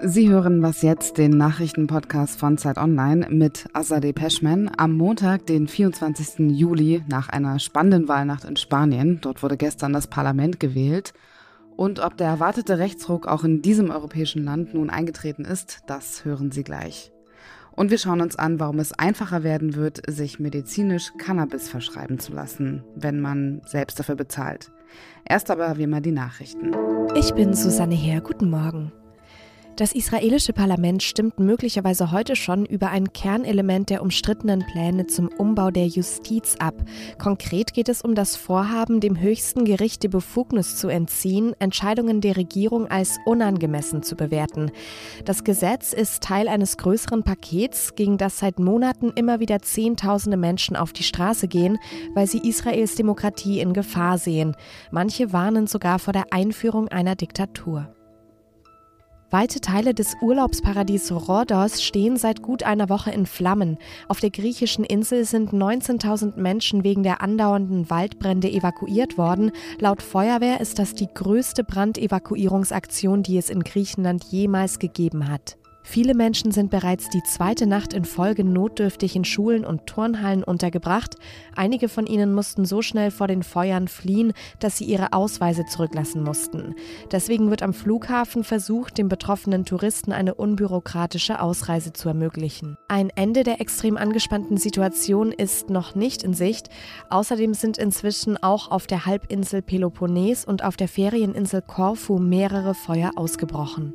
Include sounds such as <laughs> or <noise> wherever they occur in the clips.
Sie hören was jetzt, den Nachrichtenpodcast von Zeit Online mit Azadeh Peschman am Montag, den 24. Juli, nach einer spannenden Wahlnacht in Spanien. Dort wurde gestern das Parlament gewählt. Und ob der erwartete Rechtsruck auch in diesem europäischen Land nun eingetreten ist, das hören Sie gleich. Und wir schauen uns an, warum es einfacher werden wird, sich medizinisch Cannabis verschreiben zu lassen, wenn man selbst dafür bezahlt. Erst aber wie immer die Nachrichten. Ich bin Susanne Heer. Guten Morgen. Das israelische Parlament stimmt möglicherweise heute schon über ein Kernelement der umstrittenen Pläne zum Umbau der Justiz ab. Konkret geht es um das Vorhaben, dem höchsten Gericht die Befugnis zu entziehen, Entscheidungen der Regierung als unangemessen zu bewerten. Das Gesetz ist Teil eines größeren Pakets, gegen das seit Monaten immer wieder Zehntausende Menschen auf die Straße gehen, weil sie Israels Demokratie in Gefahr sehen. Manche warnen sogar vor der Einführung einer Diktatur. Weite Teile des Urlaubsparadies Rhodos stehen seit gut einer Woche in Flammen. Auf der griechischen Insel sind 19.000 Menschen wegen der andauernden Waldbrände evakuiert worden. Laut Feuerwehr ist das die größte Brandevakuierungsaktion, die es in Griechenland jemals gegeben hat. Viele Menschen sind bereits die zweite Nacht in Folge notdürftig in Schulen und Turnhallen untergebracht. Einige von ihnen mussten so schnell vor den Feuern fliehen, dass sie ihre Ausweise zurücklassen mussten. Deswegen wird am Flughafen versucht, den betroffenen Touristen eine unbürokratische Ausreise zu ermöglichen. Ein Ende der extrem angespannten Situation ist noch nicht in Sicht. Außerdem sind inzwischen auch auf der Halbinsel Peloponnes und auf der Ferieninsel Korfu mehrere Feuer ausgebrochen.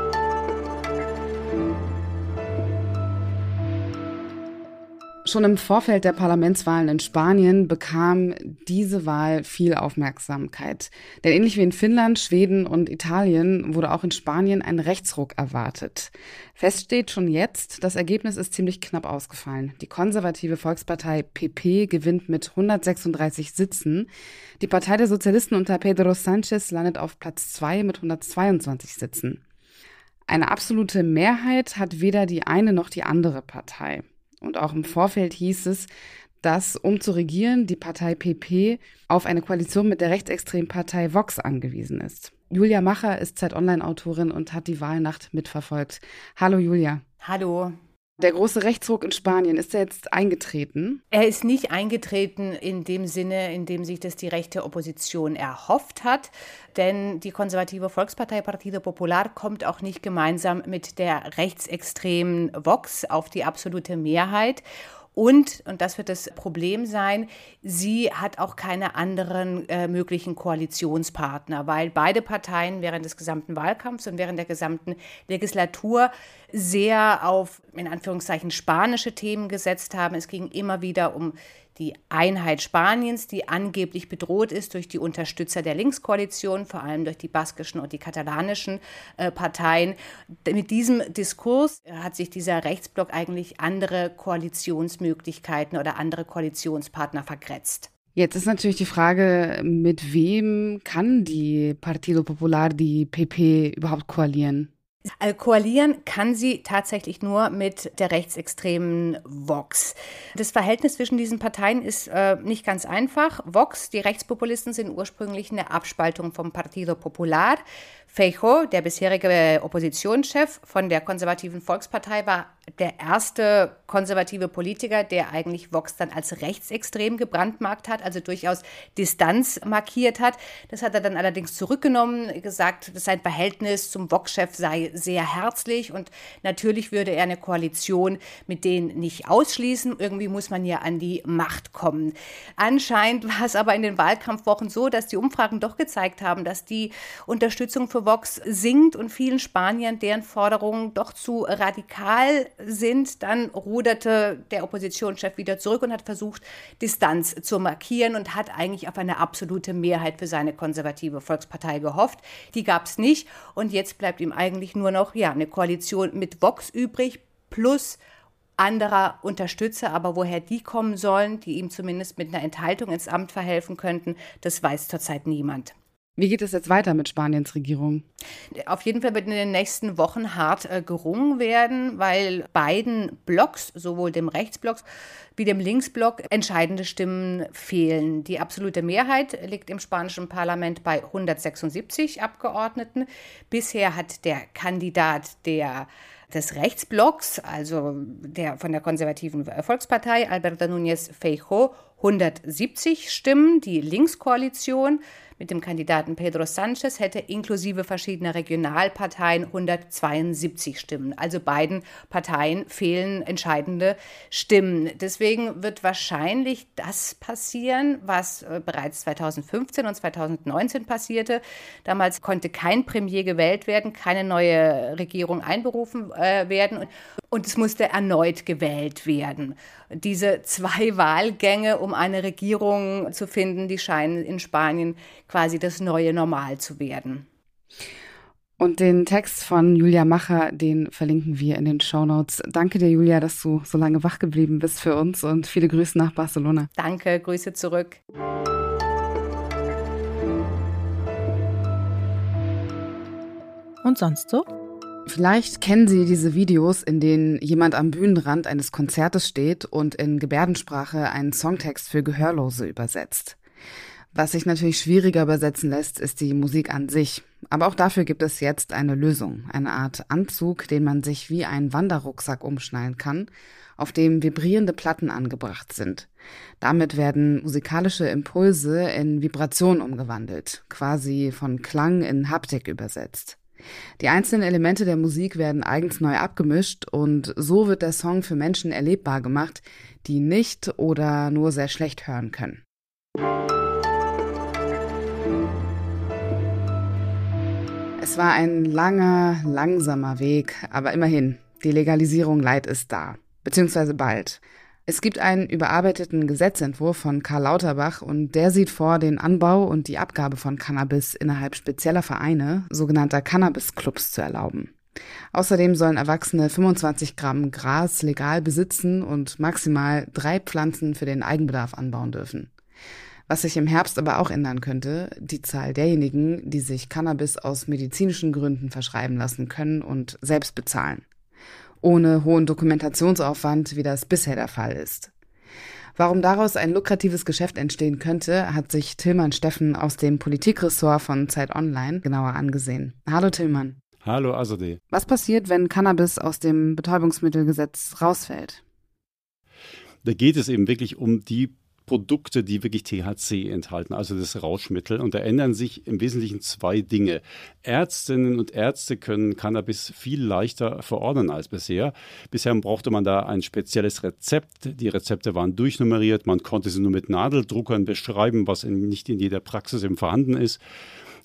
Schon im Vorfeld der Parlamentswahlen in Spanien bekam diese Wahl viel Aufmerksamkeit. Denn ähnlich wie in Finnland, Schweden und Italien wurde auch in Spanien ein Rechtsruck erwartet. Fest steht schon jetzt, das Ergebnis ist ziemlich knapp ausgefallen. Die konservative Volkspartei PP gewinnt mit 136 Sitzen. Die Partei der Sozialisten unter Pedro Sanchez landet auf Platz 2 mit 122 Sitzen. Eine absolute Mehrheit hat weder die eine noch die andere Partei. Und auch im Vorfeld hieß es, dass, um zu regieren, die Partei PP auf eine Koalition mit der rechtsextremen Partei Vox angewiesen ist. Julia Macher ist Zeit-Online-Autorin und hat die Wahlnacht mitverfolgt. Hallo Julia. Hallo. Der große Rechtsruck in Spanien, ist er jetzt eingetreten? Er ist nicht eingetreten in dem Sinne, in dem sich das die rechte Opposition erhofft hat. Denn die konservative Volkspartei Partido Popular kommt auch nicht gemeinsam mit der rechtsextremen Vox auf die absolute Mehrheit. Und, und das wird das Problem sein, sie hat auch keine anderen äh, möglichen Koalitionspartner, weil beide Parteien während des gesamten Wahlkampfs und während der gesamten Legislatur sehr auf, in Anführungszeichen, spanische Themen gesetzt haben. Es ging immer wieder um die Einheit Spaniens, die angeblich bedroht ist durch die Unterstützer der Linkskoalition, vor allem durch die baskischen und die katalanischen äh, Parteien. Mit diesem Diskurs hat sich dieser Rechtsblock eigentlich andere Koalitionsmöglichkeiten oder andere Koalitionspartner vergrätzt. Jetzt ist natürlich die Frage, mit wem kann die Partido Popular, die PP überhaupt koalieren? Koalieren kann sie tatsächlich nur mit der rechtsextremen Vox. Das Verhältnis zwischen diesen Parteien ist äh, nicht ganz einfach. Vox, die Rechtspopulisten, sind ursprünglich eine Abspaltung vom Partido Popular. Feijo, der bisherige Oppositionschef von der konservativen Volkspartei, war der erste konservative Politiker, der eigentlich Vox dann als rechtsextrem gebrandmarkt hat, also durchaus Distanz markiert hat. Das hat er dann allerdings zurückgenommen, gesagt, sein Verhältnis zum Vox-Chef sei sehr herzlich und natürlich würde er eine Koalition mit denen nicht ausschließen. Irgendwie muss man ja an die Macht kommen. Anscheinend war es aber in den Wahlkampfwochen so, dass die Umfragen doch gezeigt haben, dass die Unterstützung für Vox sinkt und vielen Spaniern deren Forderungen doch zu radikal sind. Dann ruderte der Oppositionschef wieder zurück und hat versucht, Distanz zu markieren und hat eigentlich auf eine absolute Mehrheit für seine konservative Volkspartei gehofft. Die gab es nicht und jetzt bleibt ihm eigentlich nur noch ja, eine Koalition mit Vox übrig plus anderer Unterstützer, aber woher die kommen sollen, die ihm zumindest mit einer Enthaltung ins Amt verhelfen könnten, das weiß zurzeit niemand. Wie geht es jetzt weiter mit Spaniens Regierung? Auf jeden Fall wird in den nächsten Wochen hart äh, gerungen werden, weil beiden Blocks, sowohl dem Rechtsblock wie dem Linksblock, entscheidende Stimmen fehlen. Die absolute Mehrheit liegt im spanischen Parlament bei 176 Abgeordneten. Bisher hat der Kandidat der des Rechtsblocks, also der von der konservativen Volkspartei, Alberto Núñez Feijóo, 170 Stimmen. Die Linkskoalition mit dem Kandidaten Pedro Sanchez hätte inklusive verschiedener Regionalparteien 172 Stimmen. Also beiden Parteien fehlen entscheidende Stimmen. Deswegen wird wahrscheinlich das passieren, was äh, bereits 2015 und 2019 passierte. Damals konnte kein Premier gewählt werden, keine neue Regierung einberufen äh, werden und es musste erneut gewählt werden. Diese zwei <laughs> Wahlgänge, um eine Regierung zu finden, die scheinen in Spanien quasi das neue Normal zu werden. Und den Text von Julia Macher, den verlinken wir in den Show Notes. Danke dir, Julia, dass du so lange wach geblieben bist für uns und viele Grüße nach Barcelona. Danke, Grüße zurück. Und sonst so? Vielleicht kennen Sie diese Videos, in denen jemand am Bühnenrand eines Konzertes steht und in Gebärdensprache einen Songtext für Gehörlose übersetzt. Was sich natürlich schwieriger übersetzen lässt, ist die Musik an sich. Aber auch dafür gibt es jetzt eine Lösung, eine Art Anzug, den man sich wie einen Wanderrucksack umschnallen kann, auf dem vibrierende Platten angebracht sind. Damit werden musikalische Impulse in Vibration umgewandelt, quasi von Klang in Haptik übersetzt. Die einzelnen Elemente der Musik werden eigens neu abgemischt und so wird der Song für Menschen erlebbar gemacht, die nicht oder nur sehr schlecht hören können. Es war ein langer, langsamer Weg, aber immerhin, die Legalisierung Leid ist da, beziehungsweise bald. Es gibt einen überarbeiteten Gesetzentwurf von Karl Lauterbach und der sieht vor, den Anbau und die Abgabe von Cannabis innerhalb spezieller Vereine, sogenannter Cannabis-Clubs, zu erlauben. Außerdem sollen Erwachsene 25 Gramm Gras legal besitzen und maximal drei Pflanzen für den Eigenbedarf anbauen dürfen. Was sich im Herbst aber auch ändern könnte, die Zahl derjenigen, die sich Cannabis aus medizinischen Gründen verschreiben lassen können und selbst bezahlen ohne hohen Dokumentationsaufwand, wie das bisher der Fall ist. Warum daraus ein lukratives Geschäft entstehen könnte, hat sich Tillmann Steffen aus dem Politikressort von Zeit Online genauer angesehen. Hallo Tillmann. Hallo Azadeh. Was passiert, wenn Cannabis aus dem Betäubungsmittelgesetz rausfällt? Da geht es eben wirklich um die Produkte, die wirklich THC enthalten, also das Rauschmittel. Und da ändern sich im Wesentlichen zwei Dinge. Ärztinnen und Ärzte können Cannabis viel leichter verordnen als bisher. Bisher brauchte man da ein spezielles Rezept. Die Rezepte waren durchnummeriert. Man konnte sie nur mit Nadeldruckern beschreiben, was in, nicht in jeder Praxis eben vorhanden ist.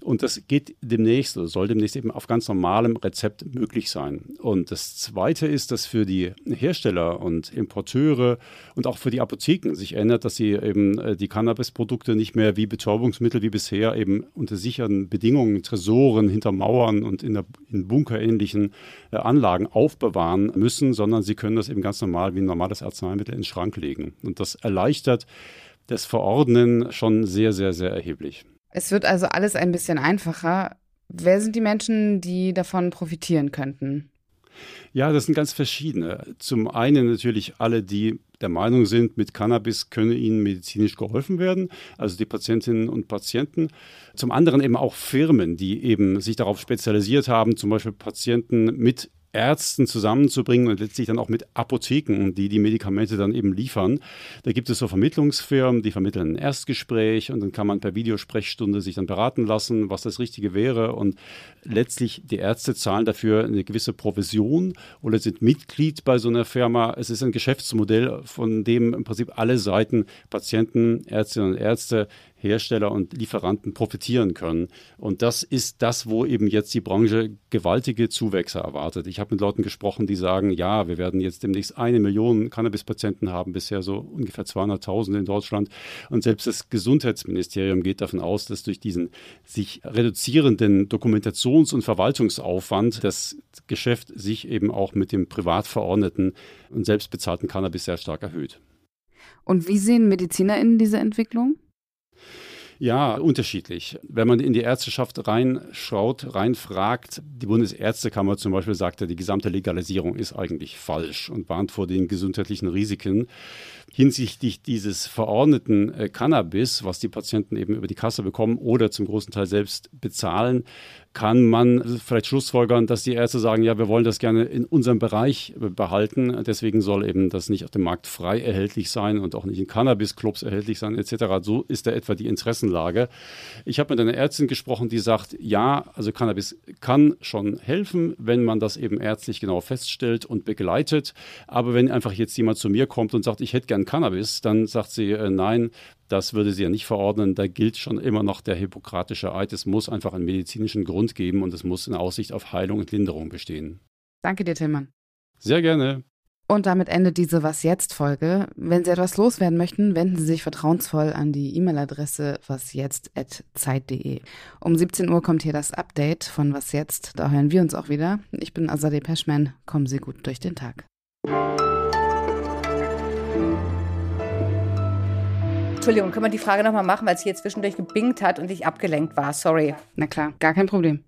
Und das geht demnächst oder soll demnächst eben auf ganz normalem Rezept möglich sein. Und das Zweite ist, dass für die Hersteller und Importeure und auch für die Apotheken sich ändert, dass sie eben äh, die Cannabisprodukte nicht mehr wie Betäubungsmittel wie bisher eben unter sicheren Bedingungen, Tresoren, hinter Mauern und in, der, in bunkerähnlichen äh, Anlagen aufbewahren müssen, sondern sie können das eben ganz normal wie ein normales Arzneimittel in den Schrank legen. Und das erleichtert das Verordnen schon sehr, sehr, sehr erheblich. Es wird also alles ein bisschen einfacher. Wer sind die Menschen, die davon profitieren könnten? Ja, das sind ganz verschiedene. Zum einen natürlich alle, die der Meinung sind, mit Cannabis könne ihnen medizinisch geholfen werden, also die Patientinnen und Patienten. Zum anderen eben auch Firmen, die eben sich darauf spezialisiert haben, zum Beispiel Patienten mit Ärzten zusammenzubringen und letztlich dann auch mit Apotheken, die die Medikamente dann eben liefern. Da gibt es so Vermittlungsfirmen, die vermitteln ein Erstgespräch und dann kann man per Videosprechstunde sich dann beraten lassen, was das Richtige wäre und letztlich die Ärzte zahlen dafür eine gewisse Provision oder sind Mitglied bei so einer Firma. Es ist ein Geschäftsmodell, von dem im Prinzip alle Seiten, Patienten, Ärztinnen und Ärzte, Hersteller und Lieferanten profitieren können. Und das ist das, wo eben jetzt die Branche gewaltige Zuwächse erwartet. Ich habe mit Leuten gesprochen, die sagen, ja, wir werden jetzt demnächst eine Million Cannabis-Patienten haben, bisher so ungefähr 200.000 in Deutschland. Und selbst das Gesundheitsministerium geht davon aus, dass durch diesen sich reduzierenden Dokumentations- und Verwaltungsaufwand das Geschäft sich eben auch mit dem privat verordneten und selbstbezahlten Cannabis sehr stark erhöht. Und wie sehen MedizinerInnen diese Entwicklung? Ja, unterschiedlich. Wenn man in die Ärzteschaft reinschaut, reinfragt, die Bundesärztekammer zum Beispiel sagte, die gesamte Legalisierung ist eigentlich falsch und warnt vor den gesundheitlichen Risiken. Hinsichtlich dieses verordneten äh, Cannabis, was die Patienten eben über die Kasse bekommen oder zum großen Teil selbst bezahlen, kann man vielleicht schlussfolgern, dass die Ärzte sagen, ja, wir wollen das gerne in unserem Bereich behalten. Deswegen soll eben das nicht auf dem Markt frei erhältlich sein und auch nicht in Cannabis-Clubs erhältlich sein etc. So ist da etwa die Interessenlage. Ich habe mit einer Ärztin gesprochen, die sagt, ja, also Cannabis kann schon helfen, wenn man das eben ärztlich genau feststellt und begleitet. Aber wenn einfach jetzt jemand zu mir kommt und sagt, ich hätte gern Cannabis, dann sagt sie, äh, nein, das würde sie ja nicht verordnen. Da gilt schon immer noch der hippokratische Eid. Es muss einfach einen medizinischen Grund geben und es muss eine Aussicht auf Heilung und Linderung bestehen. Danke dir, Tillmann. Sehr gerne. Und damit endet diese Was jetzt Folge. Wenn Sie etwas loswerden möchten, wenden Sie sich vertrauensvoll an die E-Mail-Adresse wasjetzt@zeit.de. Um 17 Uhr kommt hier das Update von Was jetzt. Da hören wir uns auch wieder. Ich bin Azadeh Peschman. Kommen Sie gut durch den Tag. Entschuldigung, können wir die Frage nochmal machen, weil sie hier zwischendurch gebingt hat und ich abgelenkt war. Sorry. Na klar, gar kein Problem.